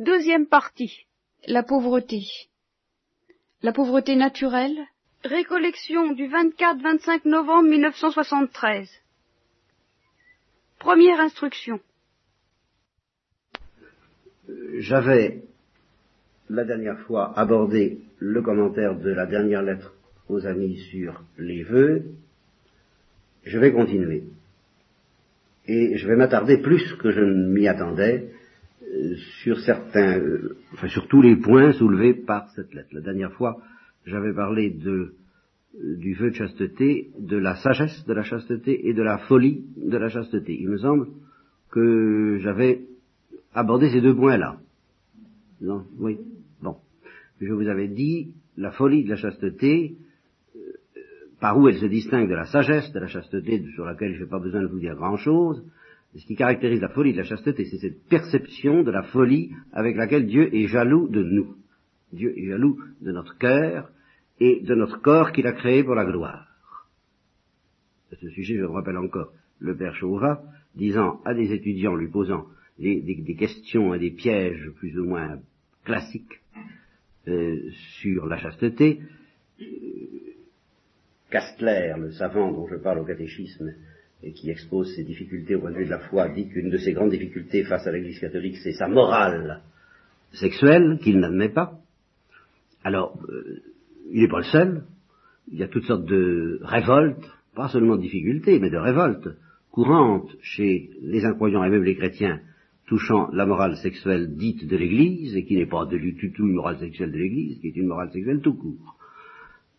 Deuxième partie. La pauvreté. La pauvreté naturelle. Récollection du 24-25 novembre 1973. Première instruction. J'avais la dernière fois abordé le commentaire de la dernière lettre aux amis sur les vœux. Je vais continuer. Et je vais m'attarder plus que je ne m'y attendais euh, sur certains, euh, enfin sur tous les points soulevés par cette lettre. La dernière fois, j'avais parlé de, euh, du vœu de chasteté, de la sagesse de la chasteté et de la folie de la chasteté. Il me semble que j'avais abordé ces deux points-là. Non, oui, bon. Je vous avais dit la folie de la chasteté, par où elle se distingue de la sagesse de la chasteté, sur laquelle je n'ai pas besoin de vous dire grand-chose, ce qui caractérise la folie de la chasteté, c'est cette perception de la folie avec laquelle Dieu est jaloux de nous. Dieu est jaloux de notre cœur et de notre corps qu'il a créé pour la gloire. À ce sujet, je me rappelle encore le père Chauvat disant à des étudiants, lui posant des, questions et des pièges plus ou moins classiques euh, sur la chasteté, euh, Castler, le savant dont je parle au catéchisme, et qui expose ses difficultés au point de vue de la foi, dit qu'une de ses grandes difficultés face à l'Église catholique, c'est sa morale sexuelle qu'il n'admet pas. Alors, euh, il n'est pas le seul. Il y a toutes sortes de révoltes, pas seulement de difficultés, mais de révoltes courantes chez les incroyants et même les chrétiens touchant la morale sexuelle dite de l'Église, et qui n'est pas du tout une morale sexuelle de l'Église, qui est une morale sexuelle tout court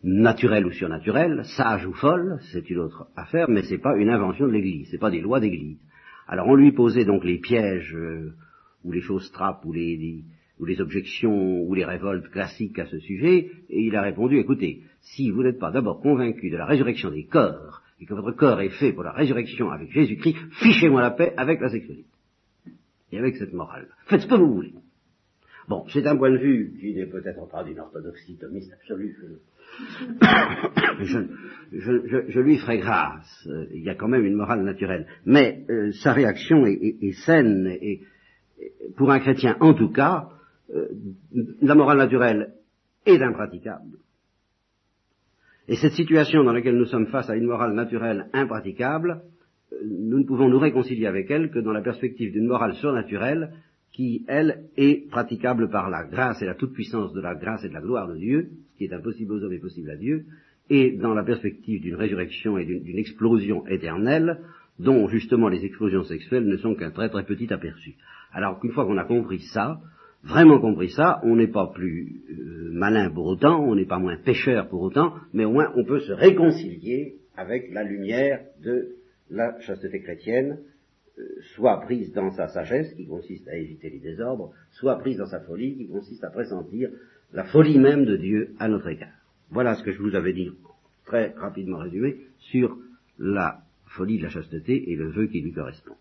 naturelle ou surnaturelle, sage ou folle, c'est une autre affaire, mais c'est pas une invention de l'Église, c'est pas des lois d'Église. Alors on lui posait donc les pièges euh, ou les choses trappes ou les, ou les objections ou les révoltes classiques à ce sujet, et il a répondu écoutez, si vous n'êtes pas d'abord convaincu de la résurrection des corps et que votre corps est fait pour la résurrection avec Jésus-Christ, fichez-moi la paix avec la sexualité et avec cette morale. Faites ce que vous voulez. Bon, c'est un point de vue qui n'est peut-être pas d'une orthodoxie thomiste absolue, je, lui ferai grâce. Il y a quand même une morale naturelle. Mais euh, sa réaction est, saine, et, pour un chrétien en tout cas, euh, la morale naturelle est impraticable. Et cette situation dans laquelle nous sommes face à une morale naturelle impraticable, euh, nous ne pouvons nous réconcilier avec elle que dans la perspective d'une morale surnaturelle qui, elle, est praticable par la grâce et la toute-puissance de la grâce et de la gloire de Dieu, ce qui est impossible aux hommes et possible à Dieu, et dans la perspective d'une résurrection et d'une explosion éternelle, dont justement les explosions sexuelles ne sont qu'un très très petit aperçu. Alors qu'une fois qu'on a compris ça, vraiment compris ça, on n'est pas plus euh, malin pour autant, on n'est pas moins pécheur pour autant, mais au moins on peut se réconcilier avec la lumière de la chasteté chrétienne, soit prise dans sa sagesse, qui consiste à éviter les désordres, soit prise dans sa folie, qui consiste à pressentir la folie même de Dieu à notre égard. Voilà ce que je vous avais dit, très rapidement résumé, sur la folie de la chasteté et le vœu qui lui correspond.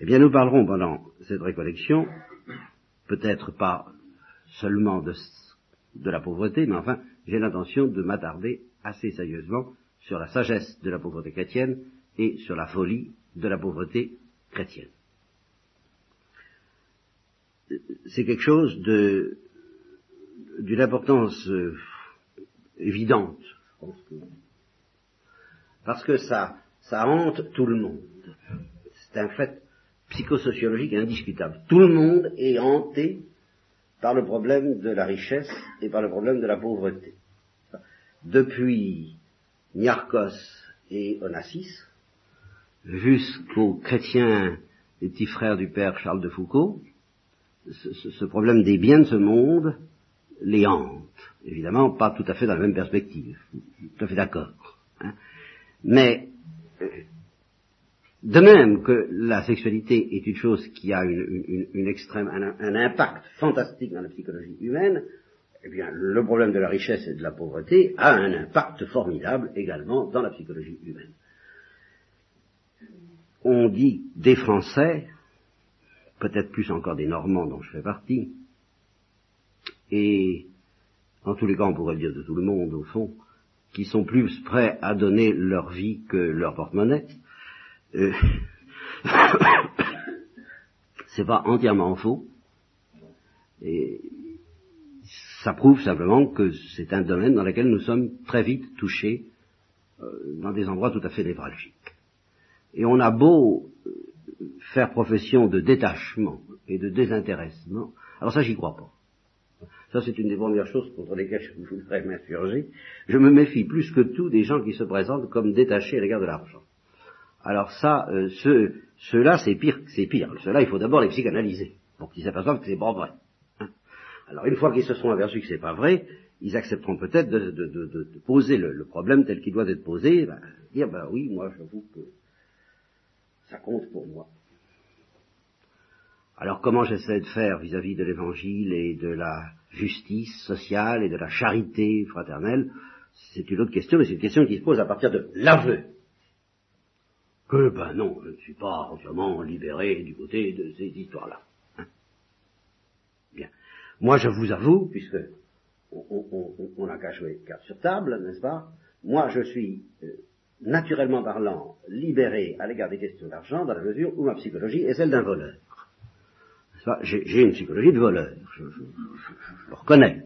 Eh bien, nous parlerons pendant cette récollection, peut-être pas seulement de, de la pauvreté, mais enfin, j'ai l'intention de m'attarder assez sérieusement sur la sagesse de la pauvreté chrétienne et sur la folie de la pauvreté chrétienne. C'est quelque chose d'une importance euh, évidente, parce que ça, ça hante tout le monde. C'est un fait psychosociologique indiscutable. Tout le monde est hanté par le problème de la richesse et par le problème de la pauvreté. Depuis Niarchos et Onassis, jusqu'aux chrétiens et petits frères du père Charles de Foucault, ce, problème des biens de ce monde les hante. Évidemment, pas tout à fait dans la même perspective. Tout à fait d'accord. Hein. Mais, euh, de même que la sexualité est une chose qui a une, extrême, un, impact fantastique dans la psychologie humaine, eh bien, le problème de la richesse et de la pauvreté a un impact formidable également dans la psychologie humaine on dit des Français, peut-être plus encore des Normands dont je fais partie, et en tous les cas on pourrait dire de tout le monde au fond, qui sont plus prêts à donner leur vie que leur porte-monnaie. Euh, c'est pas entièrement faux, Et ça prouve simplement que c'est un domaine dans lequel nous sommes très vite touchés euh, dans des endroits tout à fait névralgiques. Et on a beau euh, faire profession de détachement et de désintéressement, alors ça j'y crois pas. Ça c'est une des premières choses contre lesquelles je voudrais m'insurger. Je me méfie plus que tout des gens qui se présentent comme détachés à l'égard de l'argent. Alors ça, euh, ceux-là c'est pire, c'est pire. Ceux-là il faut d'abord les psychanalyser pour qu'ils s'aperçoivent que c'est pas vrai. Alors une fois qu'ils se sont aperçus que c'est pas vrai, ils accepteront peut-être de, poser le, problème tel qu'il doit être posé, ben, dire ben oui, moi j'avoue que ça compte pour moi. Alors comment j'essaie de faire vis-à-vis de l'évangile et de la justice sociale et de la charité fraternelle, c'est une autre question, mais c'est une question qui se pose à partir de l'aveu. Que ben non, je ne suis pas entièrement libéré du côté de ces histoires-là. Moi, je vous avoue, puisque on n'a qu'à jouer carte sur table, n'est-ce pas? Moi, je suis, euh, naturellement parlant, libéré à l'égard des questions d'argent dans la mesure où ma psychologie est celle d'un voleur. J'ai une psychologie de voleur, je, le reconnais.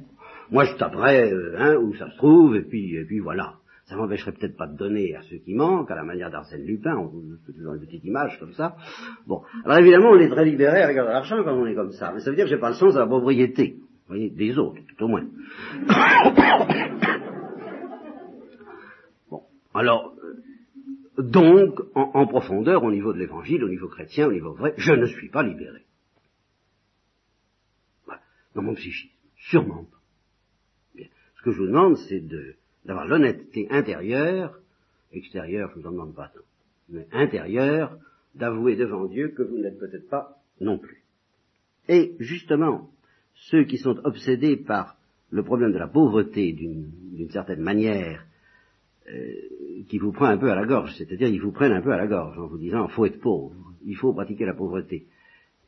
Moi, je taperais euh, hein, où ça se trouve, et puis, voilà. Ça m'empêcherait peut-être pas de donner à ceux qui manquent, à la manière d'Arsène Lupin, on peut toujours une petite image comme ça. Bon. Alors évidemment, on est très libéré à l'égard de l'argent quand on est comme ça. Mais ça veut dire que j'ai pas le sens de la pauvreté. Vous voyez, des autres, tout au moins. bon. Alors, donc, en, profondeur, au niveau de l'évangile, au niveau chrétien, au niveau vrai, je ne suis pas libéré. Voilà. Dans mon psychisme. Sûrement pas. Bien. Ce que je vous demande, c'est de d'avoir l'honnêteté intérieure, extérieure, je ne vous en demande pas tant, mais intérieure, d'avouer devant Dieu que vous n'êtes peut-être pas non plus. Et justement, ceux qui sont obsédés par le problème de la pauvreté d'une certaine manière, qui vous prend un peu à la gorge, c'est-à-dire ils vous prennent un peu à la gorge en vous disant il faut être pauvre, il faut pratiquer la pauvreté,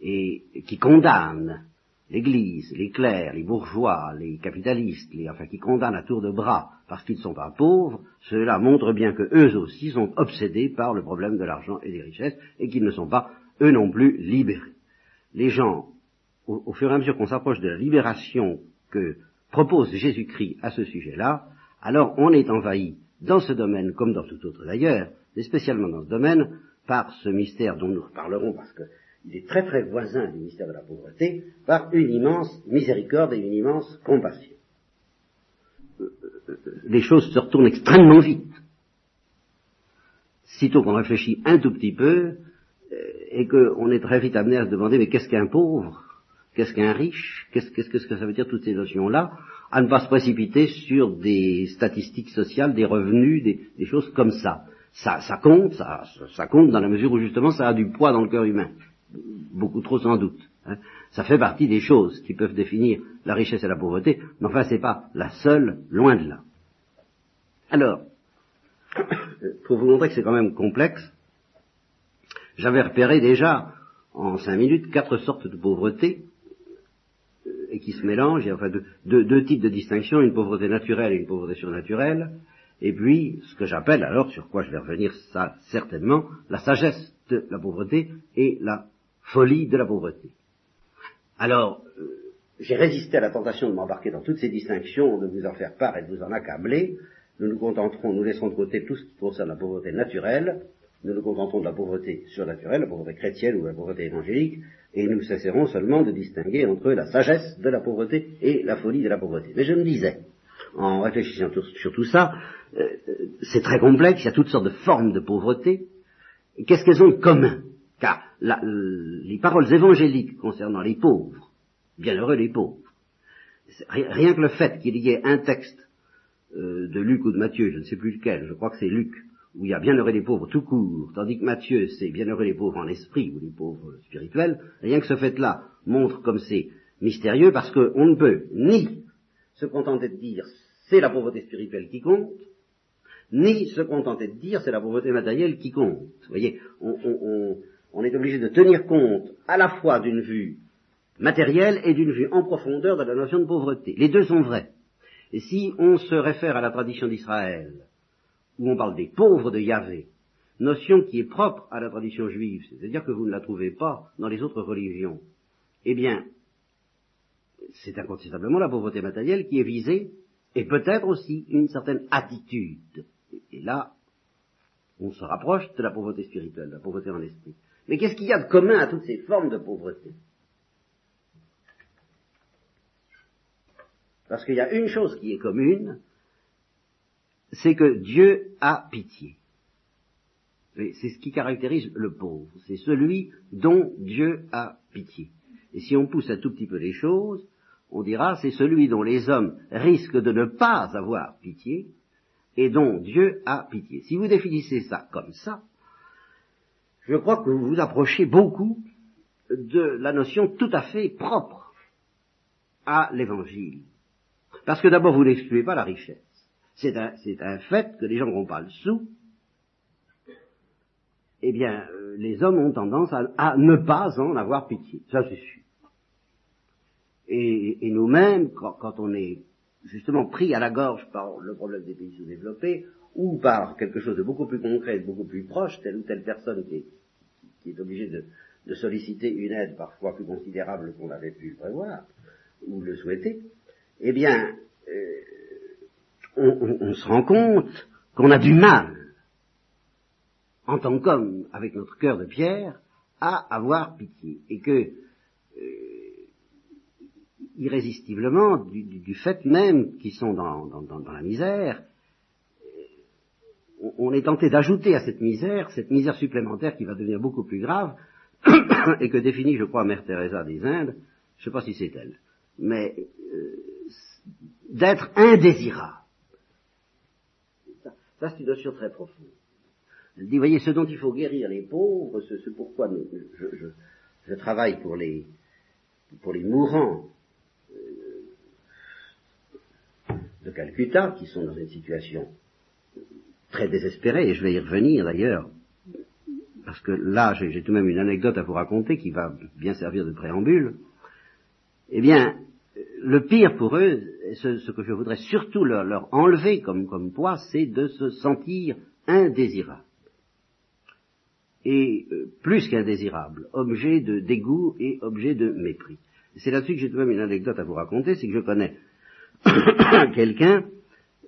et qui condamnent l'Église, les clercs, les bourgeois, les capitalistes, les, enfin qui condamnent à tour de bras parce qu'ils ne sont pas pauvres, cela montre bien que eux aussi sont obsédés par le problème de l'argent et des richesses et qu'ils ne sont pas eux non plus libérés. Les gens, au, fur et à mesure qu'on s'approche de la libération que propose Jésus-Christ à ce sujet-là, alors on est envahi dans ce domaine comme dans tout autre d'ailleurs, mais spécialement dans ce domaine, par ce mystère dont nous reparlerons parce que il est très très voisin du mystère de la pauvreté, par une immense miséricorde et une immense compassion. Euh, euh, euh, les choses se retournent extrêmement vite. Sitôt qu'on réfléchit un tout petit peu, et qu'on est très vite amené à se demander mais qu'est-ce qu'un pauvre? Qu'est-ce qu'un riche? Qu'est-ce que ça veut dire toutes ces notions-là? À ne pas se précipiter sur des statistiques sociales, des revenus, des, choses comme ça. Ça, compte, ça, compte dans la mesure où justement ça a du poids dans le cœur humain beaucoup trop sans doute. Hein. Ça fait partie des choses qui peuvent définir la richesse et la pauvreté, mais enfin c'est pas la seule, loin de là. Alors, pour vous montrer que c'est quand même complexe, j'avais repéré déjà en cinq minutes quatre sortes de pauvreté et qui se mélangent, il y a enfin deux, types de distinction, une pauvreté naturelle et une pauvreté surnaturelle, et puis ce que j'appelle alors, sur quoi je vais revenir ça certainement, la sagesse de la pauvreté et la folie de la pauvreté. Alors, euh, j'ai résisté à la tentation de m'embarquer dans toutes ces distinctions, de vous en faire part et de vous en accabler. Nous nous contenterons, nous laisserons de côté tout ce qui concerne la pauvreté naturelle, nous nous contenterons de la pauvreté surnaturelle, la pauvreté chrétienne ou la pauvreté évangélique, et nous cesserons seulement de distinguer entre la sagesse de la pauvreté et la folie de la pauvreté. Mais je me disais, en réfléchissant sur tout ça, euh, euh, c'est très complexe, il y a toutes sortes de formes de pauvreté. Qu'est-ce qu'elles ont de commun? Car les paroles évangéliques concernant les pauvres, bienheureux les pauvres, rien que le fait qu'il y ait un texte euh, de Luc ou de Matthieu, je ne sais plus lequel, je crois que c'est Luc, où il y a bienheureux les pauvres tout court, tandis que Matthieu c'est bienheureux les pauvres en esprit ou les pauvres spirituels, rien que ce fait-là montre comme c'est mystérieux parce qu'on ne peut ni se contenter de dire c'est la pauvreté spirituelle qui compte, ni se contenter de dire c'est la pauvreté matérielle qui compte. Vous voyez, on, on est obligé de tenir compte à la fois d'une vue matérielle et d'une vue en profondeur de la notion de pauvreté. Les deux sont vrais. Et si on se réfère à la tradition d'Israël, où on parle des pauvres de Yahvé, notion qui est propre à la tradition juive, c'est-à-dire que vous ne la trouvez pas dans les autres religions, eh bien, c'est incontestablement la pauvreté matérielle qui est visée, et peut-être aussi une certaine attitude. Et là, on se rapproche de la pauvreté spirituelle, de la pauvreté en esprit. Mais qu'est-ce qu'il y a de commun à toutes ces formes de pauvreté? Parce qu'il y a une chose qui est commune, c'est que Dieu a pitié. C'est ce qui caractérise le pauvre. C'est celui dont Dieu a pitié. Et si on pousse un tout petit peu les choses, on dira c'est celui dont les hommes risquent de ne pas avoir pitié et dont Dieu a pitié. Si vous définissez ça comme ça, je crois que vous vous approchez beaucoup de la notion tout à fait propre à l'évangile. Parce que d'abord, vous n'excluez pas la richesse. C'est un, un, fait que les gens n'ont pas le sou, eh bien, euh, les hommes ont tendance à, ne pas en avoir pitié. Ça, c'est sûr. Et, nous-mêmes, quand, on est justement pris à la gorge par le problème des pays sous-développés, ou par quelque chose de beaucoup plus concret, de beaucoup plus proche, telle ou telle personne qui est, obligée de, solliciter une aide parfois plus considérable qu'on avait pu prévoir, ou le souhaiter, eh bien, euh, on, se rend compte qu'on a du mal, en tant qu'homme, avec notre cœur de pierre, à avoir pitié, et que, euh, irrésistiblement, du, fait même qu'ils sont dans, la misère, euh, on, est tenté d'ajouter à cette misère, cette misère supplémentaire qui va devenir beaucoup plus grave, et que définit, je crois, Mère Teresa des Indes, je ne sais pas si c'est elle, mais d'être indésirable. Ça, c'est une notion très profonde. Elle dit, voyez, ce dont il faut guérir les pauvres, c'est pourquoi je, travaille pour les, pour les mourants euh, de Calcutta, qui sont dans une situation très désespérée, et je vais y revenir d'ailleurs, parce que là, j'ai tout de même une anecdote à vous raconter qui va bien servir de préambule. Eh bien, le pire pour eux, ce, que je voudrais surtout leur, enlever comme, poids, c'est de se sentir indésirable. Et euh, plus qu'indésirable, objet de dégoût et objet de mépris. C'est là-dessus que j'ai tout de même une anecdote à vous raconter, c'est que je connais quelqu'un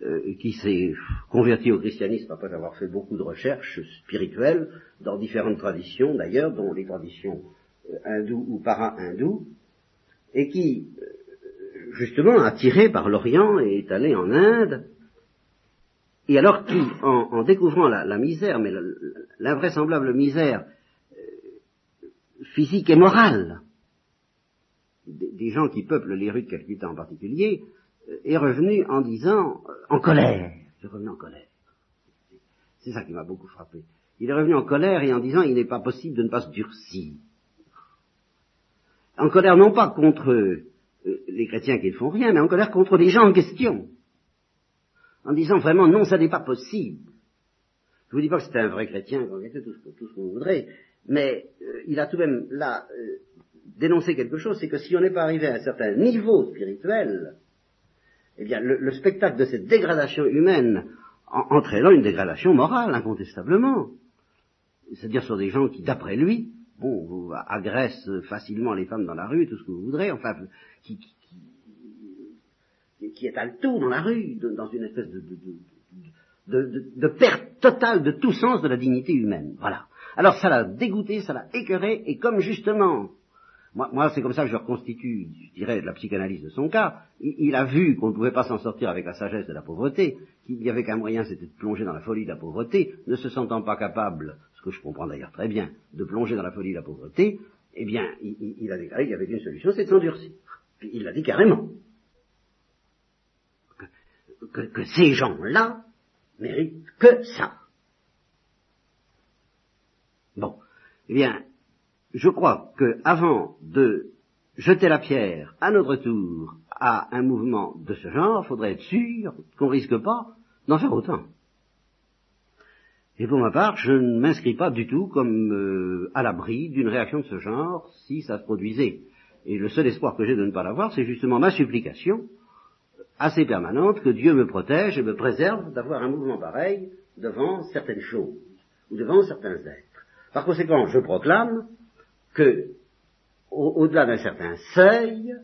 euh, qui s'est converti au christianisme après avoir fait beaucoup de recherches spirituelles dans différentes traditions d'ailleurs, dont les traditions euh, hindoues ou para-hindoues, et qui justement attiré par l'Orient et est allé en Inde, et alors qui, en, découvrant la, misère, mais l'invraisemblable misère euh, physique et morale des, gens qui peuplent les rues de Calcutta en particulier, euh, est revenu en disant, euh, en colère, je revenu en colère. C'est ça qui m'a beaucoup frappé. Il est revenu en colère et en disant, il n'est pas possible de ne pas se durcir. En colère non pas contre euh, les chrétiens qui ne font rien, mais en colère contre les gens en question. En disant vraiment non, ça n'est pas possible. Je vous dis pas que c'est un vrai chrétien, tout ce, tout ce que vous voudrez, mais euh, il a tout de même là euh, dénoncé quelque chose, c'est que si on n'est pas arrivé à un certain niveau spirituel, eh bien le, spectacle de cette dégradation humaine entraînant une dégradation morale, incontestablement. C'est-à-dire sur des gens qui, d'après lui, bon, agresse facilement les femmes dans la rue, tout ce que vous voudrez, enfin, qui, qui, qui étale tout dans la rue, dans une espèce de, de, de, perte totale de tout sens de la dignité humaine. Voilà. Alors ça l'a dégoûté, ça l'a écœuré, et comme justement, moi, moi c'est comme ça que je reconstitue, je dirais, la psychanalyse de son cas, il, a vu qu'on ne pouvait pas s'en sortir avec la sagesse de la pauvreté, qu'il n'y avait qu'un moyen, c'était de plonger dans la folie de la pauvreté, ne se sentant pas capable je comprends d'ailleurs très bien, de plonger dans la folie de la pauvreté, eh bien, il, a déclaré qu'il y avait une solution, c'est de s'endurcir. Il l'a dit carrément. Que, ces gens-là méritent que ça. Bon. Eh bien, je crois que avant de jeter la pierre à notre tour à un mouvement de ce genre, il faudrait être sûr qu'on risque pas d'en faire autant. Et pour ma part, je ne m'inscris pas du tout comme euh, à l'abri d'une réaction de ce genre si ça se produisait. Et le seul espoir que j'ai de ne pas l'avoir, c'est justement ma supplication assez permanente que Dieu me protège et me préserve d'avoir un mouvement pareil devant certaines choses ou devant certains êtres. Par conséquent, je proclame que, au-delà d'un certain seuil,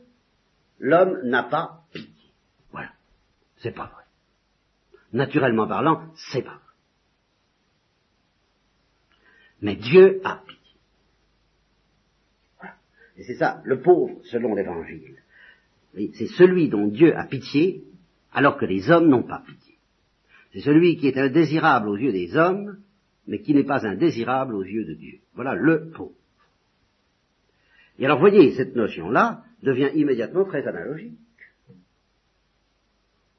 l'homme n'a pas pitié. Voilà. C'est pas vrai. Naturellement parlant, c'est pas vrai. Mais Dieu a pitié. Voilà. Et c'est ça, le pauvre, selon l'évangile. C'est celui dont Dieu a pitié, alors que les hommes n'ont pas pitié. C'est celui qui est indésirable aux yeux des hommes, mais qui n'est pas indésirable aux yeux de Dieu. Voilà le pauvre. Et alors, voyez, cette notion-là devient immédiatement très analogique.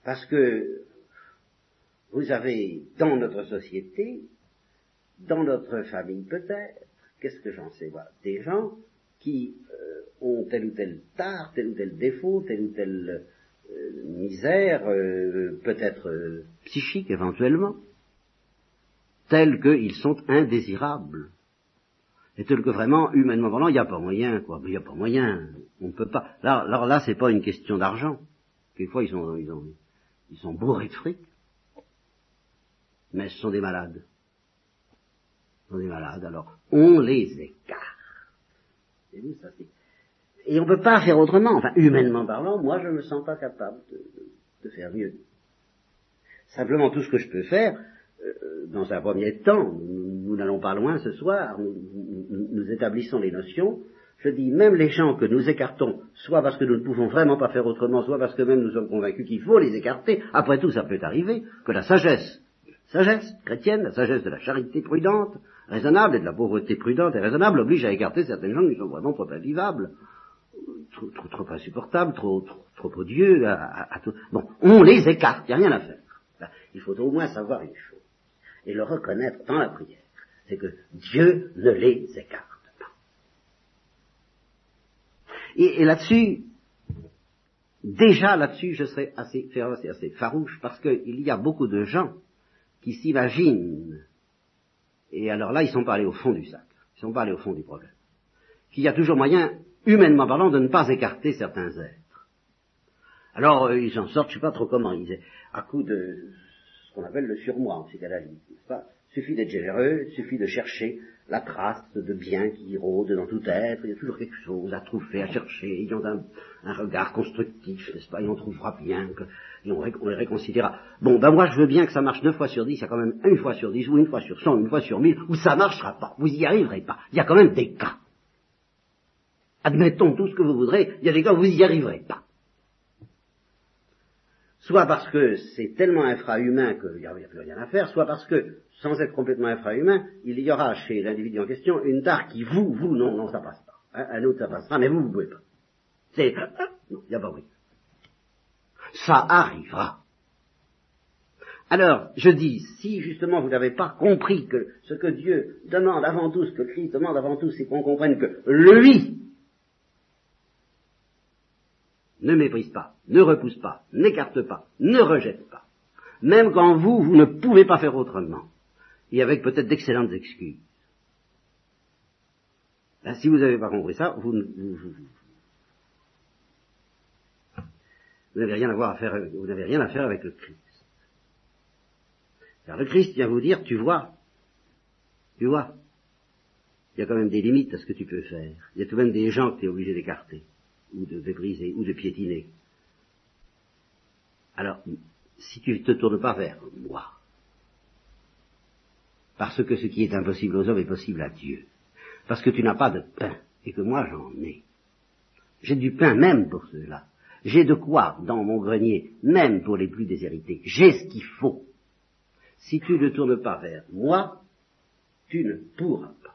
Parce que vous avez dans notre société, dans notre famille peut-être, qu'est-ce que j'en sais, voilà, des gens qui euh, ont tel ou tel tard, tel ou tel défaut, telle ou telle euh, misère, euh, peut-être psychique éventuellement, tels qu'ils sont indésirables. Et tel que vraiment, humainement parlant, il n'y a pas moyen, quoi. Il n'y a pas moyen. On ne peut pas. Là, alors là, c'est pas une question d'argent. Quelquefois, ils sont, ils, ont, ils sont bourrés de fric. Mais ce sont des malades. Ce sont des malades. Alors, on les écarte. Et on ne peut pas faire autrement. Enfin, humainement parlant, moi, je ne me sens pas capable de, de faire mieux. Simplement, tout ce que je peux faire, euh, dans un premier temps, nous n'allons pas loin ce soir, nous, établissons les notions, je dis même les gens que nous écartons, soit parce que nous ne pouvons vraiment pas faire autrement, soit parce que même nous sommes convaincus qu'il faut les écarter, après tout ça peut arriver, que la sagesse, sagesse chrétienne, la sagesse de la charité prudente, raisonnable, et de la pauvreté prudente et raisonnable, oblige à écarter certaines gens qui sont vraiment trop invivables, trop, insupportables, trop, odieux. Bon, on les écarte, il n'y a rien à faire. Il faut au moins savoir une chose et le reconnaître dans la prière, c'est que Dieu ne les écarte pas. Et, là-dessus, déjà là-dessus, je serais assez féroce et assez farouche, parce qu'il y a beaucoup de gens qui s'imaginent, et alors là, ils sont pas allés au fond du sac, ils sont pas allés au fond du problème, qu'il y a toujours moyen, humainement parlant, de ne pas écarter certains êtres. Alors, euh, ils en sortent, je sais pas trop comment, ils, à coup de qu'on appelle le surmoi en psychanalyse, n'est-ce Suffit d'être généreux, suffit de chercher la trace de bien qui rôde dans tout être, il y a toujours quelque chose à trouver, à chercher, ils ont un, regard constructif, n'est-ce pas, et on trouvera bien, et on, les réconciliera. Bon, ben moi je veux bien que ça marche neuf fois sur dix, il y a quand même une fois sur dix, ou une fois sur cent, une fois sur mille, où ça marchera pas, vous y arriverez pas. Il y a quand même des cas. Admettons tout ce que vous voudrez, il y a des cas où vous y arriverez pas soit parce que c'est tellement infrahumain qu'il n'y a, plus rien à faire, soit parce que, sans être complètement infrahumain, il y aura chez l'individu en question une tare qui, vous, vous, non, non, ça passe pas. Un autre, ça passera, mais vous, vous pouvez pas. C'est, non, il n'y a pas oui. Ça arrivera. Alors, je dis, si justement vous n'avez pas compris que ce que Dieu demande avant tout, ce que Christ demande avant tout, c'est qu'on comprenne que lui ne méprise pas, ne repousse pas, n'écarte pas, ne rejette pas. Même quand vous, vous ne pouvez pas faire autrement. Et avec peut-être d'excellentes excuses. Ben, si vous n'avez pas compris ça, vous, n'avez rien à voir à faire, vous n'avez rien à faire avec le Christ. Car le Christ vient vous dire, tu vois, tu vois, il y a quand même des limites à ce que tu peux faire. Il y a tout de même des gens que tu es obligé d'écarter ou de briser, ou de piétiner. Alors, si tu ne te tournes pas vers moi, parce que ce qui est impossible aux hommes est possible à Dieu, parce que tu n'as pas de pain, et que moi j'en ai. J'ai du pain même pour cela. J'ai de quoi dans mon grenier, même pour les plus déshérités. J'ai ce qu'il faut. Si tu ne tournes pas vers moi, tu ne pourras pas.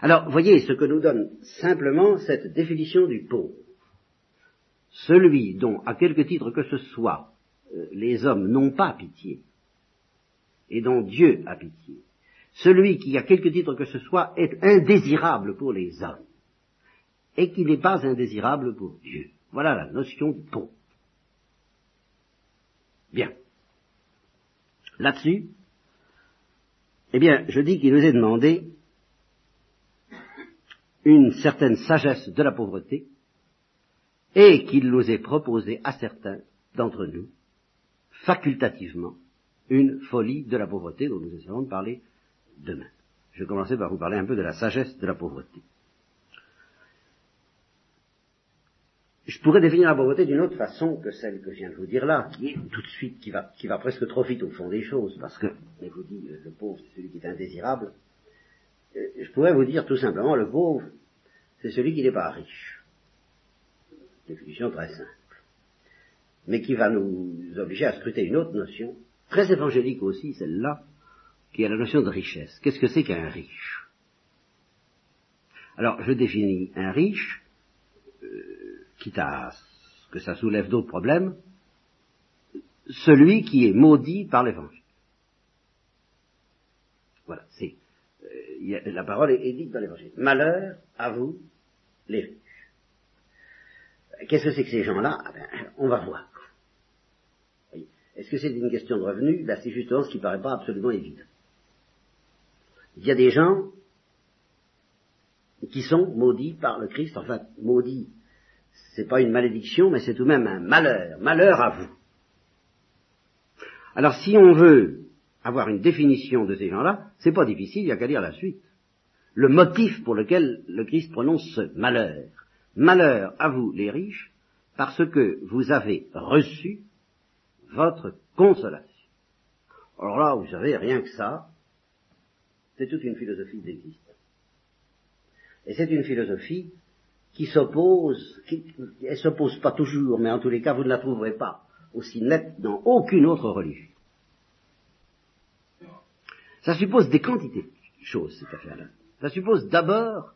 Alors, voyez ce que nous donne simplement cette définition du pauvre. Celui dont, à quelque titre que ce soit, euh, les hommes n'ont pas pitié, et dont Dieu a pitié. Celui qui, à quelque titre que ce soit, est indésirable pour les hommes, et qui n'est pas indésirable pour Dieu. Voilà la notion du pauvre. Bien. Là-dessus, eh bien, je dis qu'il nous est demandé une certaine sagesse de la pauvreté, et qu'il nous est proposé à certains d'entre nous, facultativement, une folie de la pauvreté dont nous essaierons de parler demain. Je vais commencer par vous parler un peu de la sagesse de la pauvreté. je pourrais définir la pauvreté d'une autre façon que celle que je viens de vous dire là, qui est tout de suite, qui va, qui va presque trop vite au fond des choses, parce que, je vous dis, le pauvre, c'est celui qui est indésirable. Je pourrais vous dire tout simplement, le pauvre, c'est celui qui n'est pas riche. Définition très simple. Mais qui va nous obliger à scruter une autre notion, très évangélique aussi, celle-là, qui est la notion de richesse. Qu'est-ce que c'est qu'un riche? Alors, je définis un riche, euh, quitte à que ça soulève d'autres problèmes, celui qui est maudit par l'évangile. Voilà, c'est la parole est, dite dans l'évangile. Malheur à vous, les riches. Qu'est-ce que c'est que ces gens-là? Ah ben, On va voir. Est-ce que c'est une question de revenus? Ben, C'est justement ce qui ne paraît pas absolument évident. Il y a des gens qui sont maudits par le Christ, enfin maudits, c'est pas une malédiction, mais c'est tout de même un malheur, malheur à vous. Alors si on veut avoir une définition de ces gens-là, c'est pas difficile, il n'y a qu'à lire la suite. Le motif pour lequel le Christ prononce ce malheur. Malheur à vous les riches, parce que vous avez reçu votre consolation. Alors là, vous savez, rien que ça, c'est toute une philosophie d'existence. Et c'est une philosophie qui s'oppose, qui, elle s'oppose pas toujours, mais en tous les cas, vous ne la trouverez pas aussi nette dans aucune autre religion. Ça suppose des quantités de choses, cette affaire-là. Ça suppose d'abord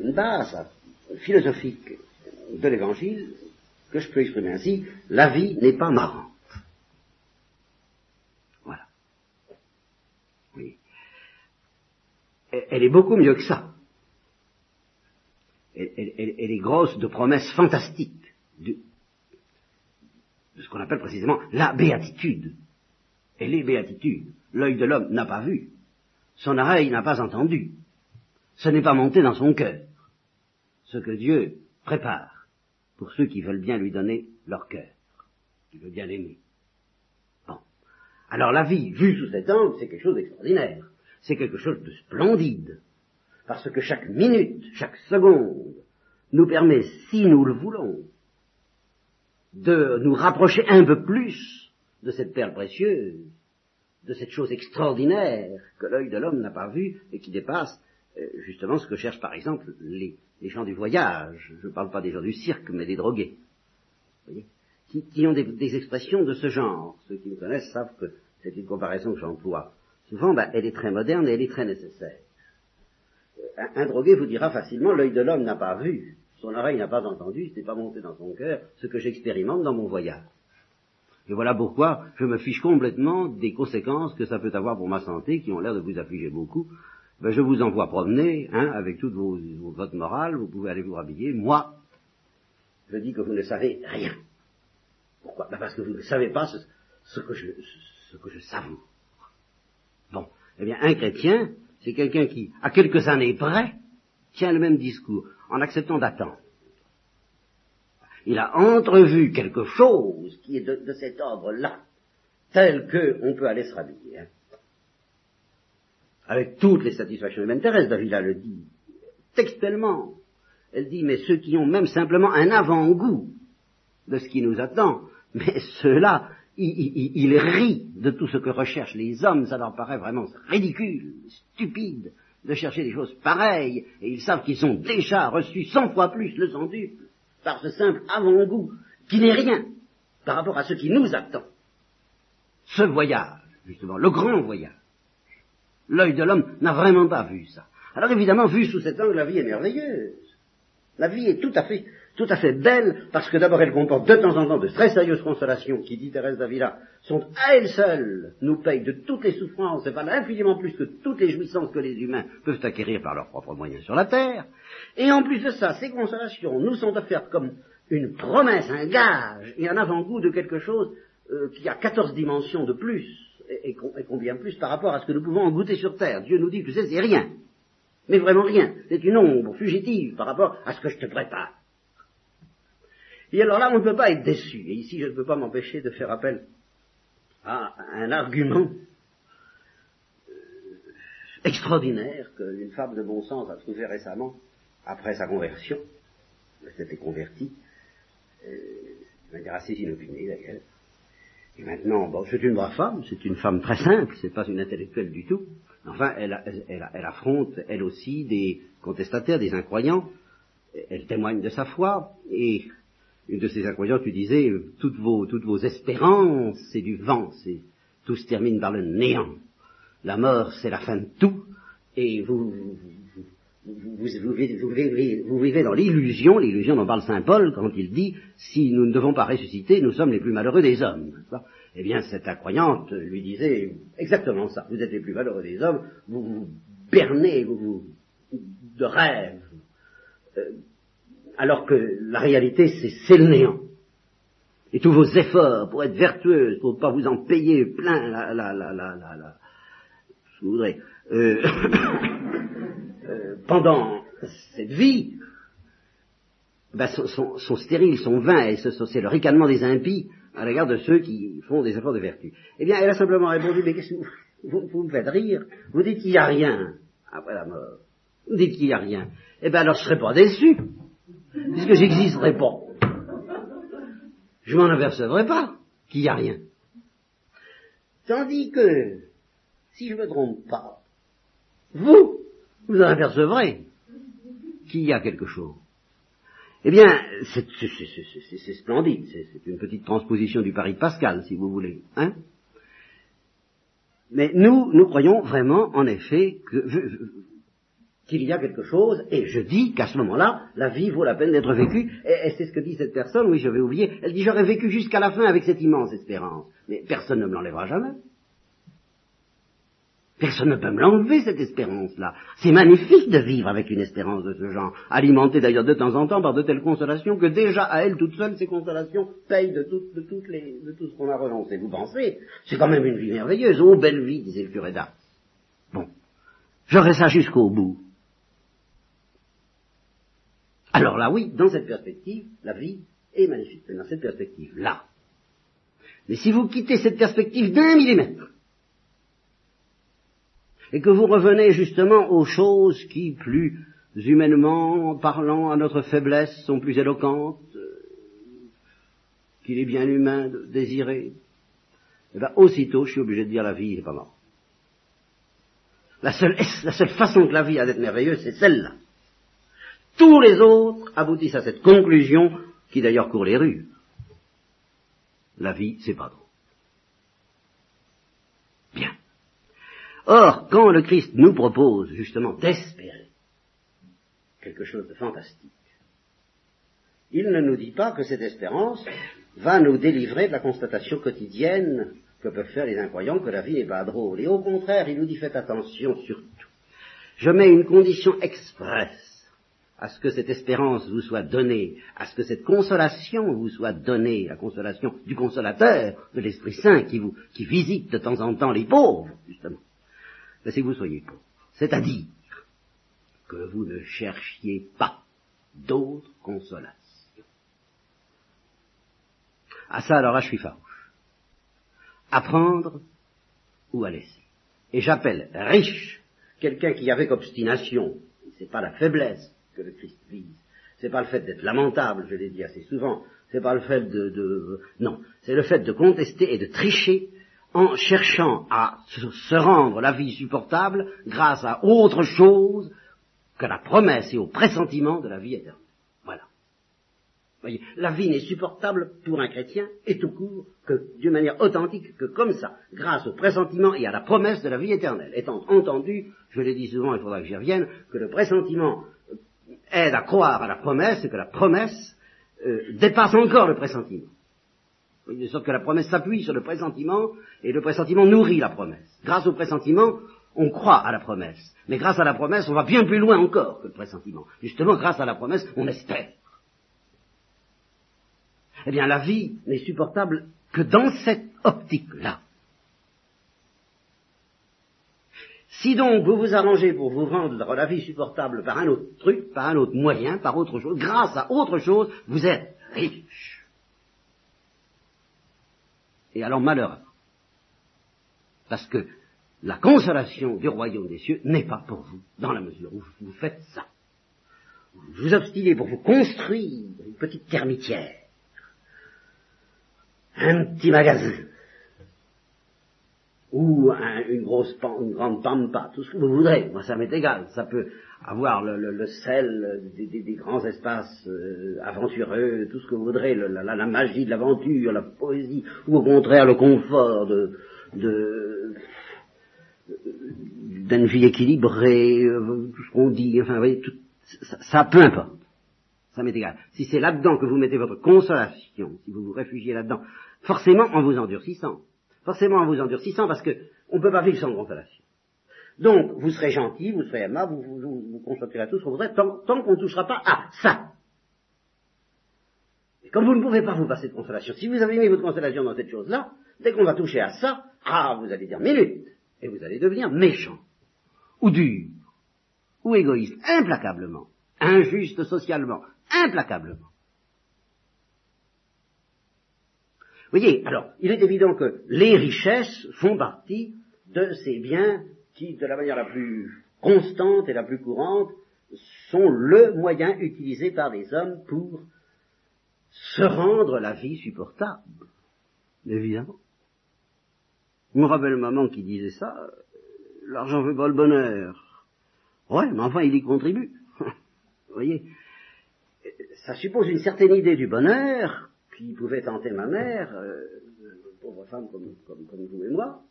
une base philosophique de l'évangile, que je peux exprimer ainsi, la vie n'est pas marrante. Voilà. Oui. Elle est beaucoup mieux que ça. Elle, est grosse de promesses fantastiques, de, de ce qu'on appelle précisément la béatitude. Elle est béatitude. L'œil de l'homme n'a pas vu, son oreille n'a pas entendu, ce n'est pas monté dans son cœur ce que Dieu prépare pour ceux qui veulent bien lui donner leur cœur, qui veulent bien l'aimer. Bon. Alors la vie, vue sous cet angle, c'est quelque chose d'extraordinaire. C'est quelque chose de splendide. Parce que chaque minute, chaque seconde, nous permet, si nous le voulons, de nous rapprocher un peu plus de cette perle précieuse, de cette chose extraordinaire que l'œil de l'homme n'a pas vue et qui dépasse euh, justement ce que cherchent par exemple les, gens du voyage. Je ne parle pas des gens du cirque, mais des drogués. Voyez? Qui, ont des, expressions de ce genre. Ceux qui me connaissent savent que c'est une comparaison que j'emploie. Souvent, ben, elle est très moderne et elle est très nécessaire. Euh, un, drogué vous dira facilement, l'œil de l'homme n'a pas vu, son oreille n'a pas entendu, ce n'est pas monté dans son cœur, ce que j'expérimente dans mon voyage. Et voilà pourquoi je me fiche complètement des conséquences que ça peut avoir pour ma santé, qui ont l'air de vous affliger beaucoup, ben, je vous envoie promener, hein, avec toute vos, votre morale, vous pouvez aller vous rhabiller. Moi, je dis que vous ne savez rien. Pourquoi? Ben Parce que vous ne savez pas ce, que je, ce que je savoure. Bon, eh bien, un chrétien, c'est quelqu'un qui, à quelques années près, tient le même discours, en acceptant d'attendre. Il a entrevu quelque chose qui est de, cet ordre-là, tel qu'on peut aller se rhabiller. Hein avec toutes les satisfactions humaines terrestres, Davila le dit textuellement. Elle dit, mais ceux qui ont même simplement un avant-goût de ce qui nous attend, mais ceux-là, ils, rient de tout ce que recherchent les hommes, ça leur paraît vraiment ridicule, stupide de chercher des choses pareilles, et ils savent qu'ils ont déjà reçu cent fois plus le centuple par ce simple avant-goût, qui n'est rien par rapport à ce qui nous attend. Ce voyage, justement, le grand voyage, L'œil de l'homme n'a vraiment pas vu ça. Alors évidemment, vu sous cet angle, la vie est merveilleuse. La vie est tout à fait, tout à fait belle, parce que d'abord elle comporte de temps en temps de très sérieuses consolations qui, dit Thérèse d'Avila, sont à elles seules, nous payent de toutes les souffrances et valent infiniment plus que toutes les jouissances que les humains peuvent acquérir par leurs propres moyens sur la terre. Et en plus de ça, ces consolations nous sont offertes comme une promesse, un gage et un avant-goût de quelque chose euh, qui a quatorze dimensions de plus et, combien plus par rapport à ce que nous pouvons en goûter sur terre. Dieu nous dit, tu sais, c'est rien. Mais vraiment rien. C'est une ombre fugitive par rapport à ce que je te prépare. Et alors là, on ne peut pas être déçu. Et ici, je ne peux pas m'empêcher de faire appel à un argument euh, extraordinaire qu'une femme de bon sens a trouvé récemment après sa conversion. Elle s'était convertie euh, de manière assez inopinée d'ailleurs. Et maintenant, bon, c'est une brave femme, c'est une femme très simple, c'est pas une intellectuelle du tout. Enfin, elle, affronte, elle aussi, des contestataires, des incroyants. Elle témoigne de sa foi, et une de ces incroyants, tu disais, toutes vos, toutes vos espérances, c'est du vent, c'est, tout se termine par le néant. La mort, c'est la fin de tout, et vous, vous, vous, vivez, dans l'illusion, l'illusion dont parle Saint Paul quand il dit si nous ne devons pas ressusciter, nous sommes les plus malheureux des hommes. Eh bien, cette incroyante lui disait exactement ça. Vous êtes les plus malheureux des hommes, vous vous bernez vous, de rêves, euh, alors que la réalité, c'est le néant. Et tous vos efforts pour être vertueux, pour ne pas vous en payer plein la, la, la, la, je voudrais, euh, pendant cette vie, ben, sont, stériles, sont vains, et c'est le ricanement des impies à l'égard de ceux qui font des efforts de vertu. Eh bien, elle a simplement répondu, mais qu'est-ce que vous, vous, me faites rire? Vous dites qu'il n'y a rien après la mort. Vous dites qu'il n'y a rien. Eh bien, alors je ne serais pas déçu, puisque j'existerais pas? Je m'en apercevrais pas qu'il n'y a rien. Tandis que, si je ne me trompe pas, vous, vous en apercevrez qu'il y a quelque chose. Eh bien, c'est splendide, c'est une petite transposition du pari de Pascal, si vous voulez. Hein Mais nous, nous croyons vraiment, en effet, qu'il y a quelque chose, et je dis qu'à ce moment-là, la vie vaut la peine d'être vécue, et, c'est ce que dit cette personne, oui, je vais oublier, elle dit j'aurais vécu jusqu'à la fin avec cette immense espérance, mais personne ne me l'enlèvera jamais. Personne ne peut me l'enlever, cette espérance-là. C'est magnifique de vivre avec une espérance de ce genre, alimentée d'ailleurs de temps en temps par de telles consolations que déjà à elle toute seule, ces consolations payent de, tout, de, toutes les, de tout ce qu'on a renoncé. Vous pensez? C'est quand même une vie merveilleuse. Oh, belle vie, disait le curé d'Ars. Bon. J'aurai ça jusqu'au bout. Alors là, oui, dans cette perspective, la vie est magnifique. Dans cette perspective-là. Mais si vous quittez cette perspective d'un millimètre, et que vous revenez justement aux choses qui, plus humainement parlant à notre faiblesse, sont plus éloquentes, euh, qu'il est bien humain de désirer, eh bien aussitôt je suis obligé de dire la vie n'est pas morte. La seule, la seule façon que la vie a d'être merveilleuse, c'est celle-là. Tous les autres aboutissent à cette conclusion qui d'ailleurs court les rues. La vie, c'est pas drôle. Or, quand le Christ nous propose justement d'espérer quelque chose de fantastique, il ne nous dit pas que cette espérance va nous délivrer de la constatation quotidienne que peuvent faire les incroyants que la vie n'est pas drôle. Et au contraire, il nous dit faites attention surtout. Je mets une condition expresse à ce que cette espérance vous soit donnée, à ce que cette consolation vous soit donnée, la consolation du consolateur, de l'Esprit Saint qui vous, qui visite de temps en temps les pauvres, justement c'est que vous soyez pauvre. C'est-à-dire que vous ne cherchiez pas d'autres consolations. À ça, alors là, je suis farouche. À prendre ou à laisser. Et j'appelle riche quelqu'un qui, avec obstination, c'est pas la faiblesse que le Christ vise, c'est pas le fait d'être lamentable, je l'ai dit assez souvent, c'est pas le fait de, de non, c'est le fait de contester et de tricher en cherchant à se rendre la vie supportable grâce à autre chose que la promesse et au pressentiment de la vie éternelle. Voilà. Voyez, la vie n'est supportable pour un chrétien et tout court que d'une manière authentique que comme ça, grâce au pressentiment et à la promesse de la vie éternelle. Étant entendu, je l'ai dit souvent, il faudra que j'y revienne, que le pressentiment aide à croire à la promesse et que la promesse euh, dépasse encore le pressentiment. De sorte que la promesse s'appuie sur le pressentiment et le pressentiment nourrit la promesse. Grâce au pressentiment, on croit à la promesse. Mais grâce à la promesse, on va bien plus loin encore que le pressentiment. Justement, grâce à la promesse, on espère. Eh bien, la vie n'est supportable que dans cette optique-là. Si donc vous vous arrangez pour vous rendre la vie supportable par un autre truc, par un autre moyen, par autre chose, grâce à autre chose, vous êtes riche. Et alors malheur. Parce que la consolation du royaume des cieux n'est pas pour vous, dans la mesure où vous faites ça. Vous vous obstinez pour vous construire une petite termitière un petit magasin, ou une grosse une grande pampa, tout ce que vous voudrez, moi ça m'est égal, ça peut avoir le, sel des, grands espaces euh, aventureux, tout ce que vous voudrez, la, magie de l'aventure, la poésie, ou au contraire le confort de, d'une vie équilibrée, euh, tout ce qu'on dit, enfin, vous voyez, tout, ça, ça, peu importe. Ça m'est égal. Si c'est là-dedans que vous mettez votre consolation, si vous vous réfugiez là-dedans, forcément en vous endurcissant. Forcément en vous endurcissant parce que on ne peut pas vivre sans consolation. Donc, vous serez gentil, vous serez aimable, vous vous, vous, constaterez tout ce que vous voudrez, tant, qu'on ne touchera pas à ça. Et comme vous ne pouvez pas vous passer de consolation, si vous avez mis votre consolation dans cette chose-là, dès qu'on va toucher à ça, ah, vous allez dire minute, et vous allez devenir méchant, ou dur, ou égoïste, implacablement, injuste socialement, implacablement. Vous voyez, alors, il est évident que les richesses font partie de ces biens qui, de la manière la plus constante et la plus courante, sont le moyen utilisé par les hommes pour se rendre la vie supportable. Évidemment. Je me rappelle maman qui disait ça, l'argent fait pas le bonheur. Ouais, mais enfin il y contribue. Vous voyez, ça suppose une certaine idée du bonheur qui pouvait tenter ma mère, euh, pauvre femme comme, vous et moi,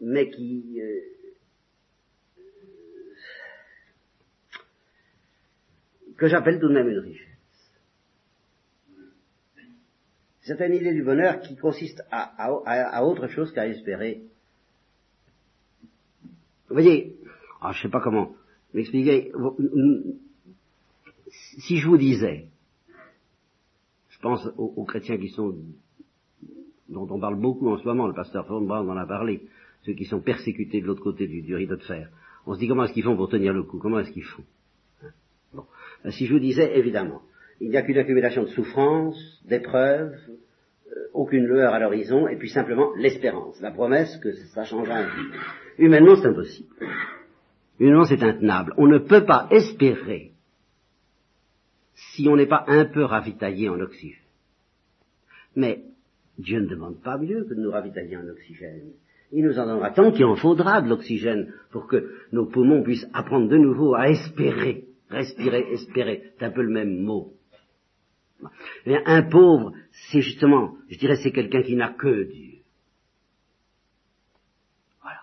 mais qui euh, que j'appelle tout de même une richesse. C'est une idée du bonheur qui consiste à, autre chose qu'à espérer. Vous voyez, ah, je ne sais pas comment m'expliquer. Si je vous disais, pense aux, chrétiens qui sont, dont on parle beaucoup en ce moment, le pasteur von Braun en a parlé, ceux qui sont persécutés de l'autre côté du, rideau de fer. On se dit comment est-ce qu'ils font pour tenir le coup? Comment est-ce qu'ils font? Euh, si je vous disais, évidemment, il n'y a qu'une accumulation de souffrances, d'épreuves, euh, aucune lueur à l'horizon, et puis simplement l'espérance, la promesse que ça changera. Humainement, c'est impossible. Humainement, c'est intenable. On ne peut pas espérer si on n'est pas un peu ravitaillé en oxygène. Mais Dieu ne demande pas mieux que de nous ravitailler en oxygène. Il nous en donnera tant qu'il en faudra de l'oxygène pour que nos poumons puissent apprendre de nouveau à espérer Respirer, espérer, c'est un peu le même mot. Un pauvre, c'est justement, je dirais, c'est quelqu'un qui n'a que Dieu. Voilà.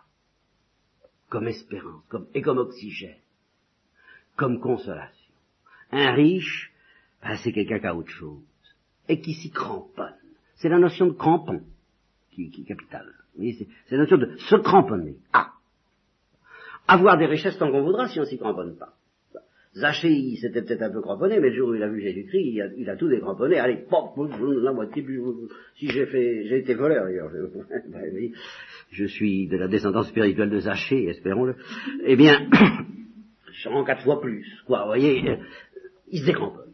Comme espérance, et comme oxygène, comme consolation. Un riche, ben, c'est quelqu'un qui a autre chose, et qui s'y cramponne. C'est la notion de crampon qui, qui est capitale. C'est la notion de se cramponner. Ah Avoir des richesses tant qu'on voudra si on s'y cramponne pas. Zaché, il s'était peut-être un peu cramponné, mais le jour où il a vu Jésus-Christ, il a, il a tout décramponné. Allez, pop, la moitié, si j'ai fait, j'ai été voleur d'ailleurs. Ben je suis de la descendance spirituelle de Zaché, espérons-le. Eh bien, je rends quatre fois plus, quoi, vous voyez, il se décramponne.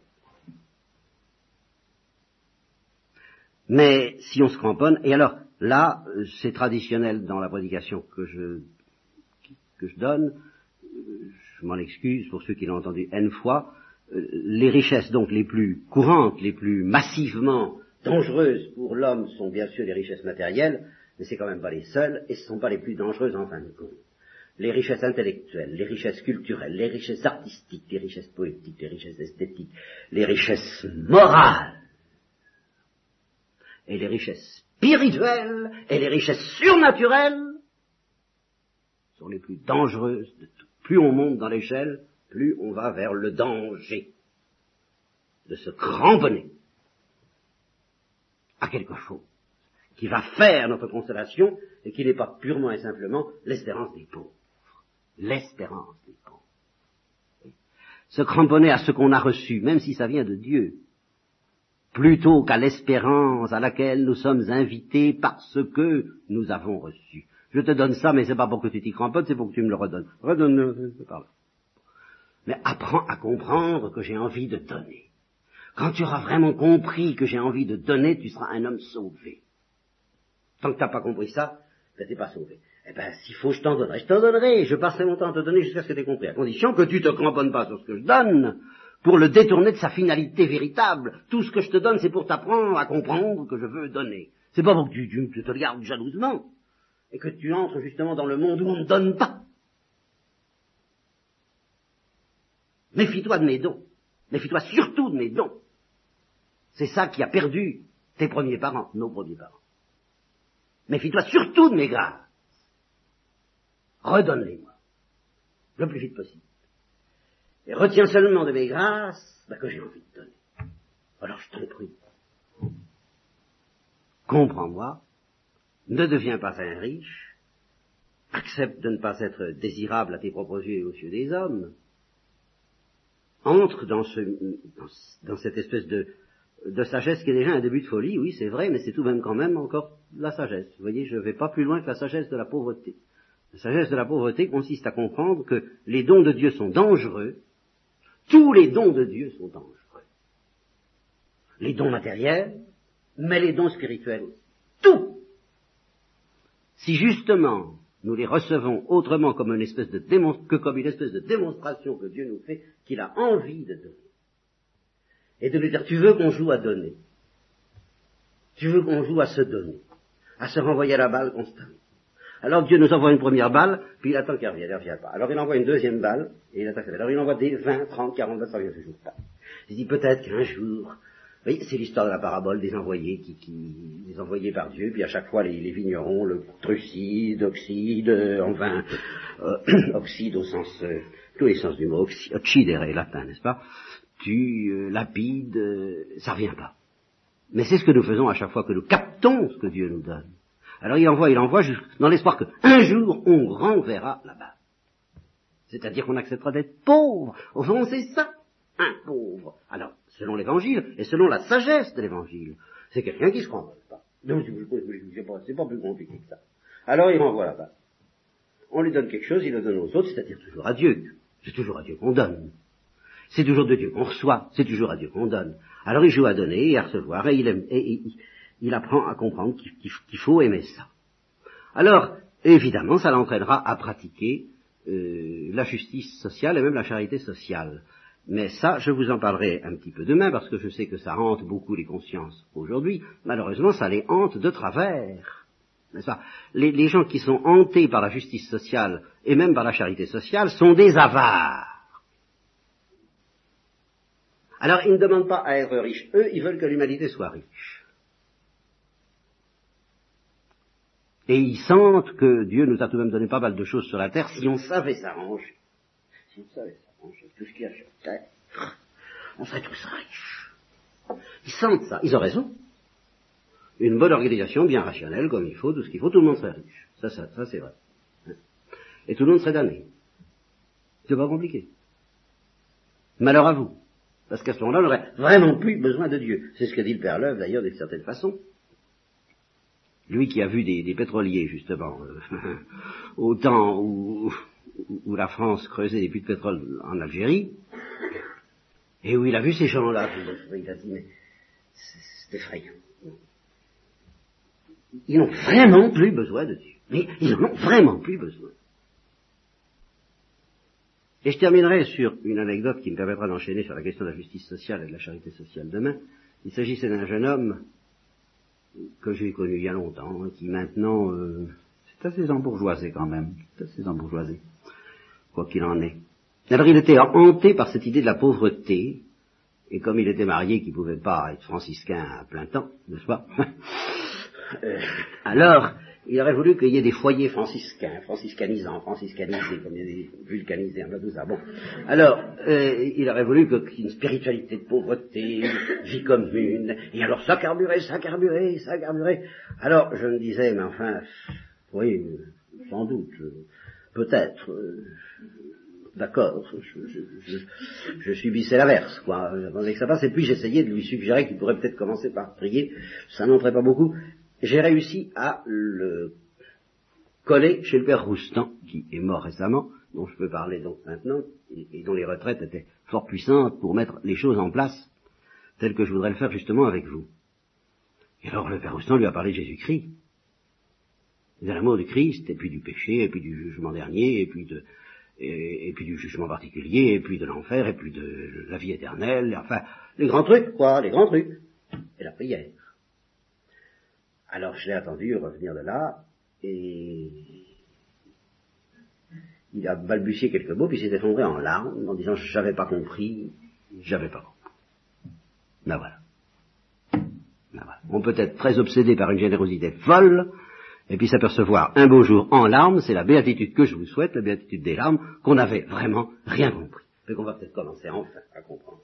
Mais si on se cramponne, et alors là, c'est traditionnel dans la prédication que je, que je donne, je m'en excuse pour ceux qui l'ont entendu N fois, euh, les richesses donc les plus courantes, les plus massivement dangereuses pour l'homme sont bien sûr les richesses matérielles, mais c'est quand même pas les seules, et ce ne sont pas les plus dangereuses en fin de compte. Les richesses intellectuelles, les richesses culturelles, les richesses artistiques, les richesses poétiques, les richesses esthétiques, les richesses morales, et les richesses spirituelles, et les richesses surnaturelles sont les plus dangereuses de toutes plus on monte dans l'échelle, plus on va vers le danger de se cramponner à quelque chose qui va faire notre consolation et qui n'est pas purement et simplement l'espérance des pauvres. L'espérance des pauvres. Se cramponner à ce qu'on a reçu, même si ça vient de Dieu, plutôt qu'à l'espérance à laquelle nous sommes invités parce que nous avons reçu. Je te donne ça, mais c'est pas pour que tu t'y cramponnes, c'est pour que tu me le redonnes. Redonne-le, par. Mais apprends à comprendre que j'ai envie de donner. Quand tu auras vraiment compris que j'ai envie de donner, tu seras un homme sauvé. Tant que tu n'as pas compris ça, ben t'es pas sauvé. Eh ben, s'il faut, je t'en donnerai. Je t'en donnerai. Je passerai mon temps à te donner jusqu'à ce que tu aies compris. À condition que tu te cramponnes pas sur ce que je donne, pour le détourner de sa finalité véritable. Tout ce que je te donne, c'est pour t'apprendre à comprendre que je veux donner. C'est pas pour que tu, tu te regardes jalousement et que tu entres justement dans le monde où on ne donne pas. Méfie-toi de mes dons. Méfie-toi surtout de mes dons. C'est ça qui a perdu tes premiers parents, nos premiers parents. Méfie-toi surtout de mes grâces. Redonne-les-moi. Le plus vite possible. Et retiens seulement de mes grâces que j'ai envie de donner. Alors je t'en prie. Comprends-moi. Ne deviens pas un riche. Accepte de ne pas être désirable à tes propres yeux et aux yeux des hommes. Entre dans, ce, dans cette espèce de, de sagesse qui est déjà un début de folie, oui, c'est vrai, mais c'est tout de même quand même encore la sagesse. Vous voyez, je ne vais pas plus loin que la sagesse de la pauvreté. La sagesse de la pauvreté consiste à comprendre que les dons de Dieu sont dangereux, tous les dons de Dieu sont dangereux. Les dons matériels, mais les dons spirituels. Tout. Si justement nous les recevons autrement comme une espèce de que comme une espèce de démonstration que Dieu nous fait, qu'il a envie de donner, et de lui dire, tu veux qu'on joue à donner. Tu veux qu'on joue à se donner, à se renvoyer à la balle constamment. Alors Dieu nous envoie une première balle, puis il attend qu'elle revienne, elle revient pas. Alors il envoie une deuxième balle, et il attend qu'elle Alors il envoie des 20, 30, 40 balles, ça revient toujours pas. Il dit peut-être qu'un jour, c'est l'histoire de la parabole des envoyés qui, qui, des envoyés par Dieu, puis à chaque fois les, les vignerons, le trucide, oxyde, enfin, euh, oxyde au sens, euh, tous les sens du mot, oxydere, latin, n'est-ce pas? Tu euh, lapide, euh, ça revient pas. Mais c'est ce que nous faisons à chaque fois que nous captons ce que Dieu nous donne. Alors il envoie, il envoie dans l'espoir qu'un jour on renverra là-bas. C'est-à-dire qu'on acceptera d'être pauvre. Au fond, c'est ça, un pauvre. Alors, selon l'évangile et selon la sagesse de l'évangile, c'est quelqu'un qui se renvoie pas. Donc, c'est pas plus compliqué que ça. Alors il renvoie là-bas. On lui donne quelque chose, il le donne aux autres, c'est-à-dire toujours à Dieu. C'est toujours à Dieu qu'on donne. C'est toujours de Dieu qu'on reçoit, c'est toujours à Dieu qu'on donne. Alors il joue à donner et à recevoir, et il, il, apprend à comprendre qu'il faut aimer ça. Alors, évidemment, ça l'entraînera à pratiquer euh, la justice sociale et même la charité sociale. Mais ça, je vous en parlerai un petit peu demain, parce que je sais que ça hante beaucoup les consciences aujourd'hui. Malheureusement, ça les hante de travers. Les, les gens qui sont hantés par la justice sociale et même par la charité sociale sont des avares. Alors ils ne demandent pas à être riches, eux, ils veulent que l'humanité soit riche. Et ils sentent que Dieu nous a tout de même donné pas mal de choses sur la terre si on savait s'arranger. Si on savait s'arranger, tout ce qu'il y a sur terre, on serait tous riches. Ils sentent ça, ils ont raison. Une bonne organisation bien rationnelle, comme il faut, tout ce qu'il faut, tout le monde serait riche. Ça, ça, ça c'est vrai. Et tout le monde serait damné. C'est pas compliqué. Malheur à vous. Parce qu'à ce moment-là, on n'aurait vraiment plus besoin de Dieu. C'est ce que dit le Père Leuve, d'ailleurs, d'une certaine façon. Lui qui a vu des, pétroliers, justement, euh, au temps où, la France creusait des puits de pétrole en Algérie, et où il a vu ces gens-là, il a dit, mais c'est effrayant. Ils n'ont vraiment plus besoin de Dieu. Mais ils n'en ont vraiment plus besoin. Et je terminerai sur une anecdote qui me permettra d'enchaîner sur la question de la justice sociale et de la charité sociale demain. Il s'agissait d'un jeune homme que j'ai connu il y a longtemps, qui maintenant, euh, c'est assez embourgeoisé quand même, c'est assez embourgeoisé, quoi qu'il en est. Alors il était hanté par cette idée de la pauvreté, et comme il était marié, qu'il ne pouvait pas être franciscain à plein temps, n'est-ce pas? Euh, Alors, il aurait voulu qu'il y ait des foyers franciscains, franciscanisants, franciscanisés, comme il y a des vulcanisés, tout ça. Bon. Alors, euh, il aurait voulu qu'il y ait une spiritualité de pauvreté, vie commune, et alors ça carburait, ça carburait, ça carburait. Alors, je me disais, mais enfin, oui, sans doute, peut-être, euh, d'accord, je, je, subissais l'inverse, quoi. J'attendais que ça passe, et puis j'essayais de lui suggérer qu'il pourrait peut-être commencer par prier, ça n'entrait pas beaucoup, j'ai réussi à le coller chez le père Roustan, qui est mort récemment, dont je peux parler donc maintenant, et, dont les retraites étaient fort puissantes pour mettre les choses en place, telles que je voudrais le faire justement avec vous. Et alors le père Roustan lui a parlé de Jésus-Christ, de l'amour du Christ, et puis du péché, et puis du jugement dernier, et puis de, et, puis du jugement particulier, et puis de l'enfer, et puis de la vie éternelle, enfin, les grands trucs, quoi, les grands trucs. Et la prière. Alors je l'ai attendu revenir de là, et il a balbutié quelques mots, puis s'est effondré en larmes, en disant j'avais pas compris, j'avais pas compris. Ben voilà. Ben voilà. On peut être très obsédé par une générosité folle, et puis s'apercevoir un beau jour en larmes, c'est la béatitude que je vous souhaite, la béatitude des larmes, qu'on n'avait vraiment rien compris, et qu'on va peut-être commencer enfin à comprendre.